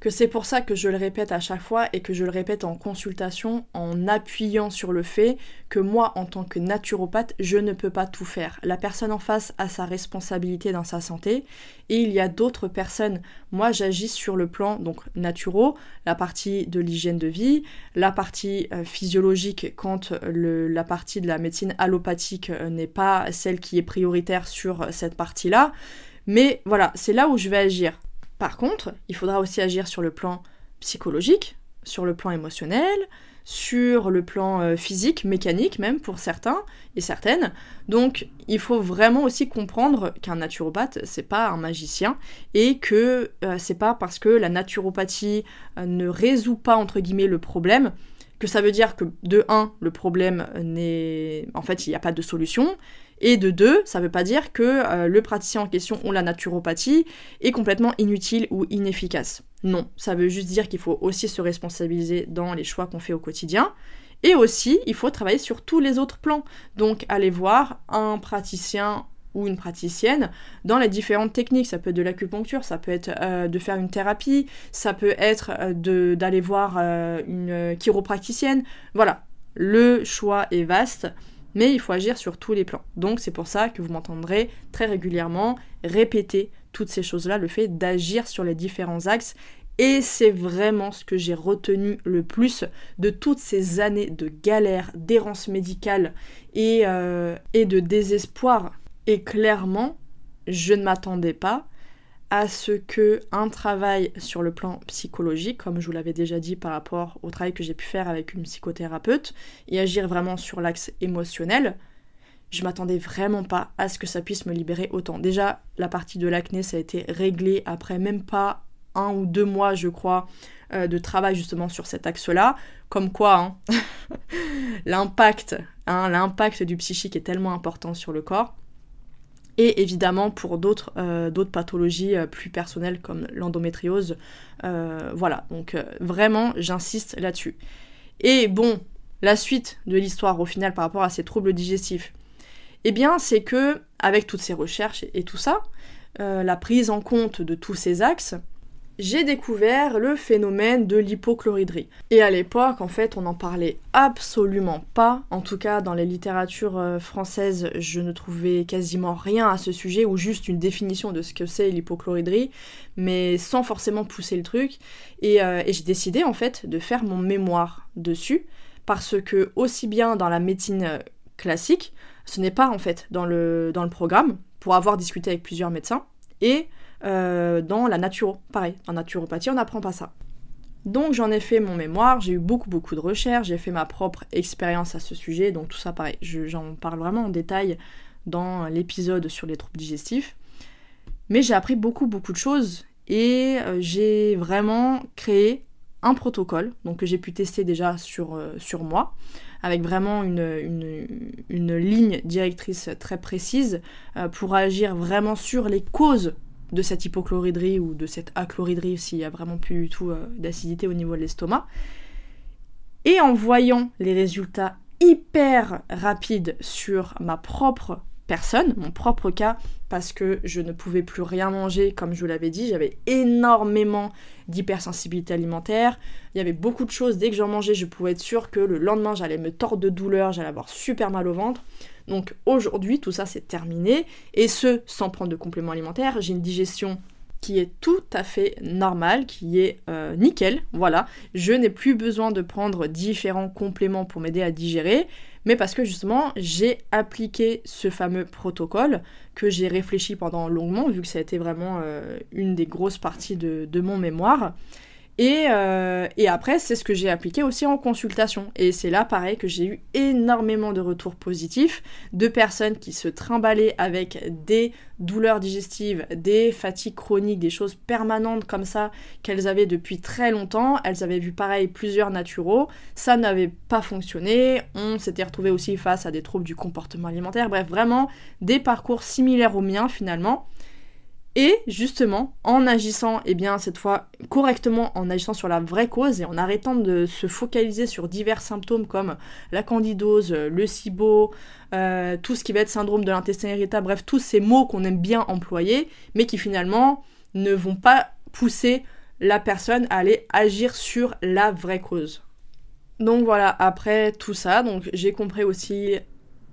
Speaker 1: que c'est pour ça que je le répète à chaque fois et que je le répète en consultation en appuyant sur le fait que moi, en tant que naturopathe, je ne peux pas tout faire. La personne en face a sa responsabilité dans sa santé et il y a d'autres personnes. Moi, j'agis sur le plan donc naturo, la partie de l'hygiène de vie, la partie euh, physiologique quand la partie de la médecine allopathique euh, n'est pas celle qui est prioritaire sur cette partie-là. Mais voilà, c'est là où je vais agir. Par contre, il faudra aussi agir sur le plan psychologique, sur le plan émotionnel, sur le plan euh, physique, mécanique même pour certains et certaines. Donc il faut vraiment aussi comprendre qu'un naturopathe, c'est pas un magicien et que euh, c'est pas parce que la naturopathie euh, ne résout pas entre guillemets le problème que ça veut dire que de 1, le problème n'est. En fait, il n'y a pas de solution. Et de deux, ça ne veut pas dire que euh, le praticien en question ou la naturopathie est complètement inutile ou inefficace. Non, ça veut juste dire qu'il faut aussi se responsabiliser dans les choix qu'on fait au quotidien. Et aussi, il faut travailler sur tous les autres plans. Donc, aller voir un praticien ou une praticienne dans les différentes techniques. Ça peut être de l'acupuncture, ça peut être euh, de faire une thérapie, ça peut être euh, d'aller voir une chiropracticienne. Voilà, le choix est vaste mais il faut agir sur tous les plans. Donc c'est pour ça que vous m'entendrez très régulièrement répéter toutes ces choses-là, le fait d'agir sur les différents axes. Et c'est vraiment ce que j'ai retenu le plus de toutes ces années de galère, d'errance médicale et, euh, et de désespoir. Et clairement, je ne m'attendais pas à ce que un travail sur le plan psychologique, comme je vous l'avais déjà dit par rapport au travail que j'ai pu faire avec une psychothérapeute, et agir vraiment sur l'axe émotionnel, je m'attendais vraiment pas à ce que ça puisse me libérer autant. Déjà, la partie de l'acné, ça a été réglé après même pas un ou deux mois, je crois, euh, de travail justement sur cet axe-là. Comme quoi, hein, hein, l'impact du psychique est tellement important sur le corps et évidemment pour d'autres euh, pathologies euh, plus personnelles comme l'endométriose. Euh, voilà, donc vraiment j'insiste là-dessus. Et bon, la suite de l'histoire au final par rapport à ces troubles digestifs, eh bien c'est que avec toutes ces recherches et tout ça, la prise en compte de tous ces axes, j'ai découvert le phénomène de l'hypochloridrie. Et à l'époque, en fait, on n'en parlait absolument pas. En tout cas, dans les littératures euh, françaises, je ne trouvais quasiment rien à ce sujet, ou juste une définition de ce que c'est l'hypochloridrie, mais sans forcément pousser le truc. Et, euh, et j'ai décidé, en fait, de faire mon mémoire dessus, parce que aussi bien dans la médecine euh, classique, ce n'est pas, en fait, dans le programme, pour avoir discuté avec plusieurs médecins, et euh, dans la naturo. Pareil, en naturopathie, on n'apprend pas ça. Donc j'en ai fait mon mémoire, j'ai eu beaucoup beaucoup de recherches, j'ai fait ma propre expérience à ce sujet, donc tout ça pareil, j'en parle vraiment en détail dans l'épisode sur les troubles digestifs. Mais j'ai appris beaucoup beaucoup de choses et euh, j'ai vraiment créé un protocole, donc que j'ai pu tester déjà sur, euh, sur moi, avec vraiment une, une, ligne directrice très précise pour agir vraiment sur les causes de cette hypochloridrie ou de cette achloridrie s'il y a vraiment plus du tout euh, d'acidité au niveau de l'estomac. Et en voyant les résultats hyper rapides sur ma propre personne, mon propre cas, parce que je ne pouvais plus rien manger, comme je vous l'avais dit, j'avais énormément d'hypersensibilité alimentaire, il y avait beaucoup de choses, dès que j'en mangeais, je pouvais être sûre que le lendemain j'allais me tordre de douleur, j'allais avoir super mal au ventre. Donc aujourd'hui, tout ça c'est terminé, et ce, sans prendre de compléments alimentaires, j'ai une digestion qui est tout à fait normale, qui est euh, nickel, voilà. Je n'ai plus besoin de prendre différents compléments pour m'aider à digérer, mais parce que justement j'ai appliqué ce fameux protocole que j'ai réfléchi pendant longuement, vu que ça a été vraiment euh, une des grosses parties de mon mémoire. Euh, et, après, c'est ce que j'ai appliqué aussi en consultation. Et c'est là, pareil, que j'ai eu énormément de retours positifs de personnes qui se trimballaient avec des douleurs digestives, des fatigues chroniques, des choses permanentes comme ça qu'elles avaient depuis très longtemps. Elles avaient vu pareil plusieurs naturaux, ça n'avait pas fonctionné. On s'était retrouvé aussi face à des troubles du comportement alimentaire. Bref, vraiment des parcours similaires aux miens finalement. Et justement, en agissant, eh bien, cette fois correctement, en agissant sur la vraie cause et en arrêtant de se focaliser sur divers symptômes comme la candidose, le SIBO, euh, tout ce qui va être syndrome de l'intestin irritable, bref, tous ces mots qu'on aime bien employer, mais qui finalement ne vont pas pousser la personne allait agir sur la vraie cause. Donc voilà, après tout ça, donc j'ai compris aussi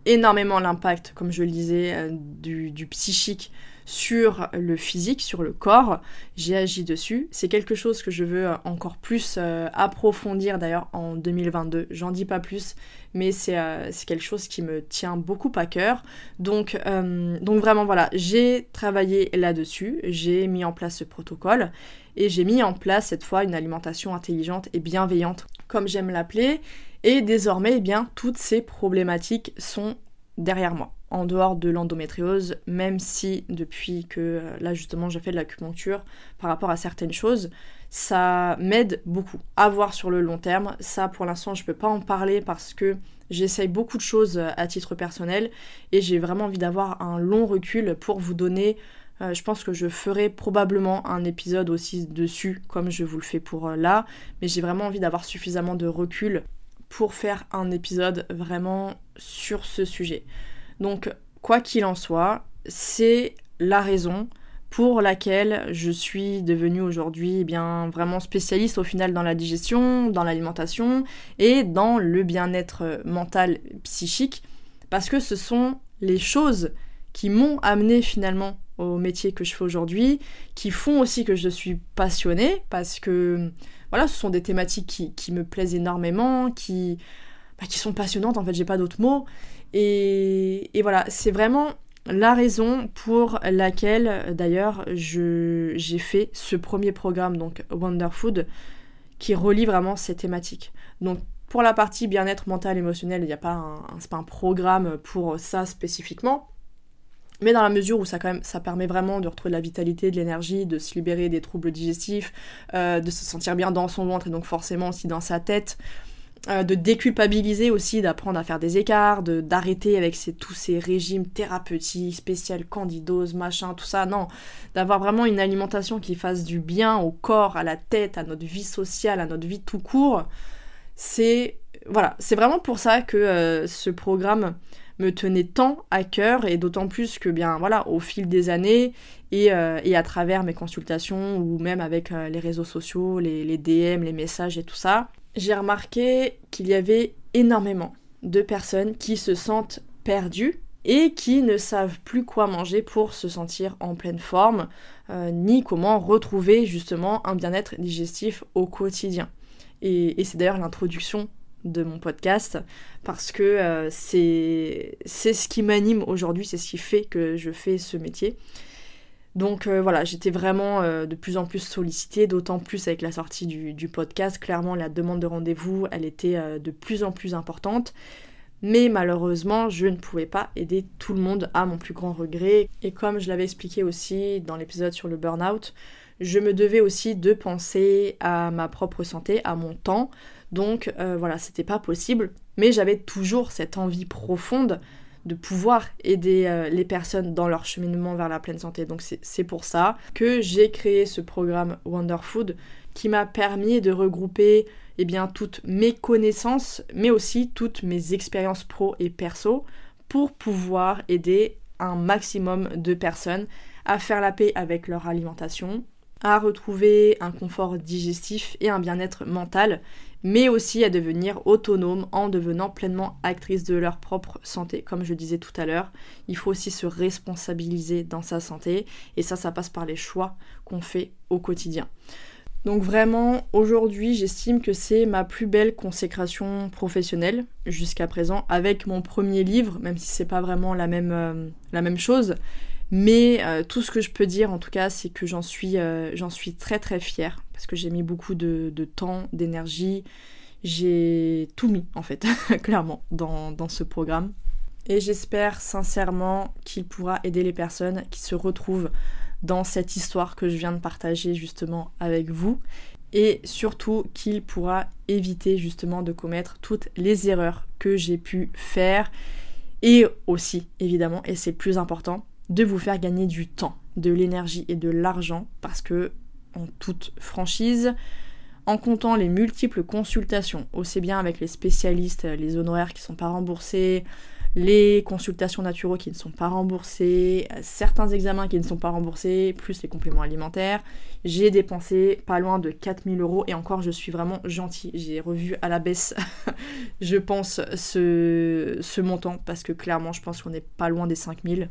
Speaker 1: énormément l'impact, comme je le disais, euh, du psychique sur le physique, sur le corps. J'ai agi dessus. C'est quelque chose que je veux encore plus euh, approfondir d'ailleurs en 2022. J'en dis pas plus, mais euh, c'est quelque chose qui me tient beaucoup à cœur. Donc, euh, donc vraiment voilà, j'ai travaillé là-dessus, j'ai mis en place ce protocole et j'ai mis en place cette fois une alimentation intelligente et bienveillante, comme j'aime l'appeler. Et désormais, eh bien, toutes ces problématiques sont derrière moi en dehors de l'endométriose, même si depuis que euh, là justement j'ai fait de l'acupuncture par rapport à certaines choses, ça m'aide beaucoup à voir sur le long terme. Ça pour l'instant je peux pas en parler parce que j'essaye beaucoup de choses euh, à titre personnel et j'ai vraiment envie d'avoir un long recul pour vous donner. Euh, je pense que je ferai probablement un épisode aussi dessus comme je vous le fais pour là, mais j'ai vraiment envie d'avoir suffisamment de recul pour faire un épisode vraiment sur ce sujet. Donc, quoi qu'il en soit, c'est la raison pour laquelle je suis devenue aujourd'hui eh bien vraiment spécialiste au final dans la digestion, dans l'alimentation et dans le bien-être mental psychique. Parce que ce sont les choses qui m'ont amené finalement au métier que je fais aujourd'hui, qui font aussi que je suis passionnée parce que voilà, ce sont des thématiques qui, me plaisent énormément, qui, bah, qui sont passionnantes en fait, j'ai pas d'autres mots et, voilà, c'est vraiment la raison pour laquelle d'ailleurs j'ai fait ce premier programme, donc Wonder Food, qui relie vraiment ces thématiques. Donc pour la partie bien-être mental, émotionnel, il n'y a pas un, pas un programme pour ça spécifiquement. Mais dans la mesure où ça, quand même, ça permet vraiment de retrouver de la vitalité, de l'énergie, de se libérer des troubles digestifs, euh, de se sentir bien dans son ventre et donc forcément aussi dans sa tête, euh, de déculpabiliser aussi, d'apprendre à faire des écarts, d'arrêter avec tous ces régimes thérapeutiques, spécial candidose, machin, tout ça. Non, d'avoir vraiment une alimentation qui fasse du bien au corps, à la tête, à notre vie sociale, à notre vie tout court. C'est voilà, c'est vraiment pour ça que euh, ce programme me tenait tant à cœur et d'autant plus que bien voilà au fil des années et, euh, à travers mes consultations ou même avec les réseaux sociaux, les DM, les messages et tout ça, j'ai remarqué qu'il y avait énormément de personnes qui se sentent perdues et qui ne savent plus quoi manger pour se sentir en pleine forme, euh, ni comment retrouver justement un bien-être digestif au quotidien. Et, c'est d'ailleurs l'introduction de mon podcast, parce que euh, c'est ce qui m'anime aujourd'hui, c'est ce qui fait que je fais ce métier. Donc euh, voilà, j'étais vraiment euh, de plus en plus sollicitée, d'autant plus avec la sortie du, podcast. Clairement, la demande de rendez-vous, elle était euh, de plus en plus importante. Mais malheureusement, je ne pouvais pas aider tout le monde à mon plus grand regret. Et comme je l'avais expliqué aussi dans l'épisode sur le burn-out, je me devais aussi de penser à ma propre santé, à mon temps. Donc voilà, c'était pas possible. Mais j'avais toujours cette envie profonde de pouvoir aider euh, les personnes dans leur cheminement vers la pleine santé. Donc c'est pour ça que j'ai créé ce programme Wonder Food qui m'a permis de regrouper eh bien, toutes mes connaissances, mais aussi toutes mes expériences pro et perso pour pouvoir aider un maximum de personnes à faire la paix avec leur alimentation, à retrouver un confort digestif et un bien-être mental, mais aussi à devenir autonome en devenant pleinement actrice de leur propre santé. Comme je disais tout à l'heure, il faut aussi se responsabiliser dans sa santé, et ça, ça passe par les choix qu'on fait au quotidien. Donc vraiment, aujourd'hui, j'estime que c'est ma plus belle consécration professionnelle jusqu'à présent, avec mon premier livre, même si c'est pas vraiment la même, euh, chose. Mais euh, tout ce que je peux dire en tout cas, c'est que j'en suis, euh, suis très très fière parce que j'ai mis beaucoup de, temps, d'énergie. J'ai tout mis en fait, clairement, dans, dans ce programme. Et j'espère sincèrement qu'il pourra aider les personnes qui se retrouvent dans cette histoire que je viens de partager justement avec vous. Et surtout qu'il pourra éviter justement de commettre toutes les erreurs que j'ai pu faire. Et aussi, évidemment, et c'est le plus important, de vous faire gagner du temps, de l'énergie et de l'argent parce que toute franchise, en comptant les multiples consultations, aussi bien avec les spécialistes, les honoraires qui ne sont pas remboursés, les consultations naturelles qui ne sont pas remboursées, certains examens qui ne sont pas remboursés, plus les compléments alimentaires. J'ai dépensé pas loin de 4000 euros et encore je suis vraiment gentille. J'ai revu à la baisse, je pense, ce, ce montant parce que clairement je pense qu'on n'est pas loin des 5000.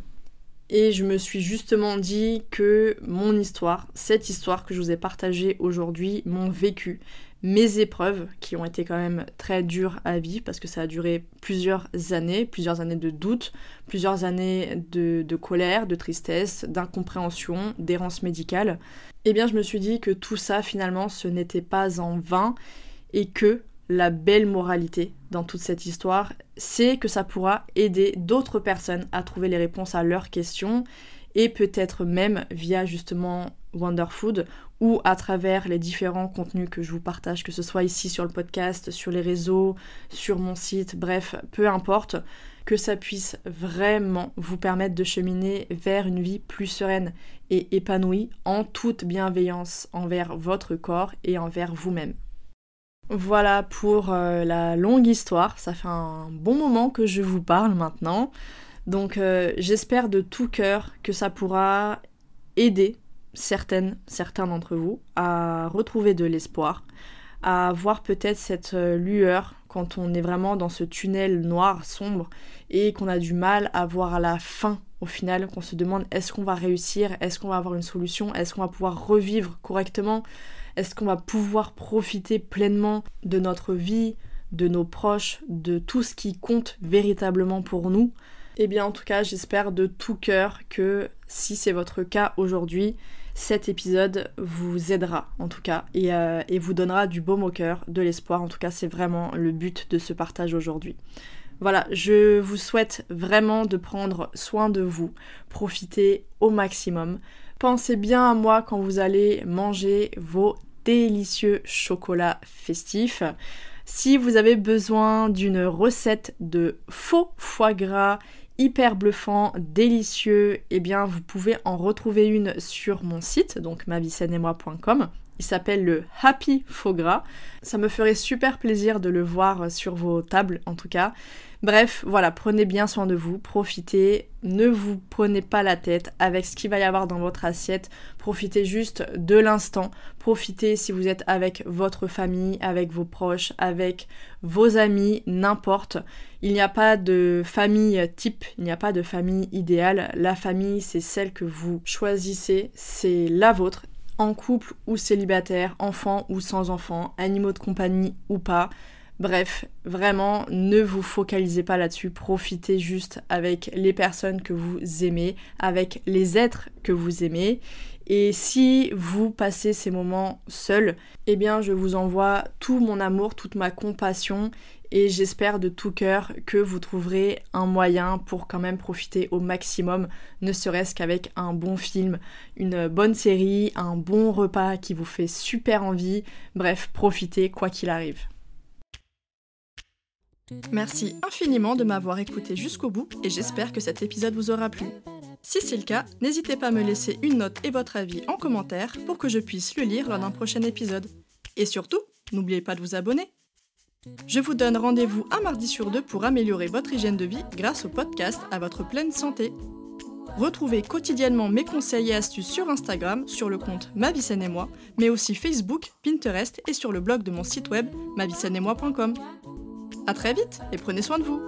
Speaker 1: Et je me suis justement dit que mon histoire, cette histoire que je vous ai partagée aujourd'hui, mon vécu, mes épreuves, qui ont été quand même très dures à vivre, parce que ça a duré plusieurs années, plusieurs années de doute, plusieurs années de, de colère, de tristesse, d'incompréhension, d'errance médicale, eh bien je me suis dit que tout ça finalement ce n'était pas en vain et que la belle moralité dans toute cette histoire, c'est que ça pourra aider d'autres personnes à trouver les réponses à leurs questions et peut-être même via justement Wonderfood ou à travers les différents contenus que je vous partage, que ce soit ici sur le podcast, sur les réseaux, sur mon site, bref, peu importe, que ça puisse vraiment vous permettre de cheminer vers une vie plus sereine et épanouie en toute bienveillance envers votre corps et envers vous-même. Voilà pour euh, la longue histoire. Ça fait un bon moment que je vous parle maintenant. Donc euh, j'espère de tout cœur que ça pourra aider certaines, certains d'entre vous à retrouver de l'espoir, à voir peut-être cette euh, lueur quand on est vraiment dans ce tunnel noir, sombre, et qu'on a du mal à voir à la fin au final, qu'on se demande est-ce qu'on va réussir, est-ce qu'on va avoir une solution, est-ce qu'on va pouvoir revivre correctement, est-ce qu'on va pouvoir profiter pleinement de notre vie, de nos proches, de tout ce qui compte véritablement pour nous? Eh bien en tout cas j'espère de tout cœur que si c'est votre cas aujourd'hui, cet épisode vous aidera en tout cas et, euh, et vous donnera du baume au cœur, de l'espoir. En tout cas c'est vraiment le but de ce partage aujourd'hui. Voilà, je vous souhaite vraiment de prendre soin de vous, profitez au maximum. Pensez bien à moi quand vous allez manger vos délicieux chocolat festif. Si vous avez besoin d'une recette de faux foie gras hyper bluffant, délicieux, eh bien vous pouvez en retrouver une sur mon site, donc moi.com. Il s'appelle le Happy Faux Gras. Ça me ferait super plaisir de le voir sur vos tables en tout cas. Bref, voilà, prenez bien soin de vous, profitez, ne vous prenez pas la tête avec ce qu'il va y avoir dans votre assiette, profitez juste de l'instant, profitez si vous êtes avec votre famille, avec vos proches, avec vos amis, n'importe. Il n'y a pas de famille type, il n'y a pas de famille idéale. La famille, c'est celle que vous choisissez, c'est la vôtre, en couple ou célibataire, enfant ou sans enfant, animaux de compagnie ou pas. Bref, vraiment, ne vous focalisez pas là-dessus, profitez juste avec les personnes que vous aimez, avec les êtres que vous aimez. Et si vous passez ces moments seuls, eh bien je vous envoie tout mon amour, toute ma compassion et j'espère de tout cœur que vous trouverez un moyen pour quand même profiter au maximum, ne serait-ce qu'avec un bon film, une bonne série, un bon repas qui vous fait super envie. Bref, profitez quoi qu'il arrive.
Speaker 2: Merci infiniment de m'avoir écouté jusqu'au bout et j'espère que cet épisode vous aura plu. Si c'est le cas, n'hésitez pas à me laisser une note et votre avis en commentaire pour que je puisse le lire lors d'un prochain épisode. Et surtout, n'oubliez pas de vous abonner. Je vous donne rendez-vous un mardi sur deux pour améliorer votre hygiène de vie grâce au podcast à votre pleine santé. Retrouvez quotidiennement mes conseils et astuces sur Instagram, sur le compte Ma et moi, mais aussi Facebook, Pinterest et sur le blog de mon site web moi.com. A très vite et prenez soin de vous.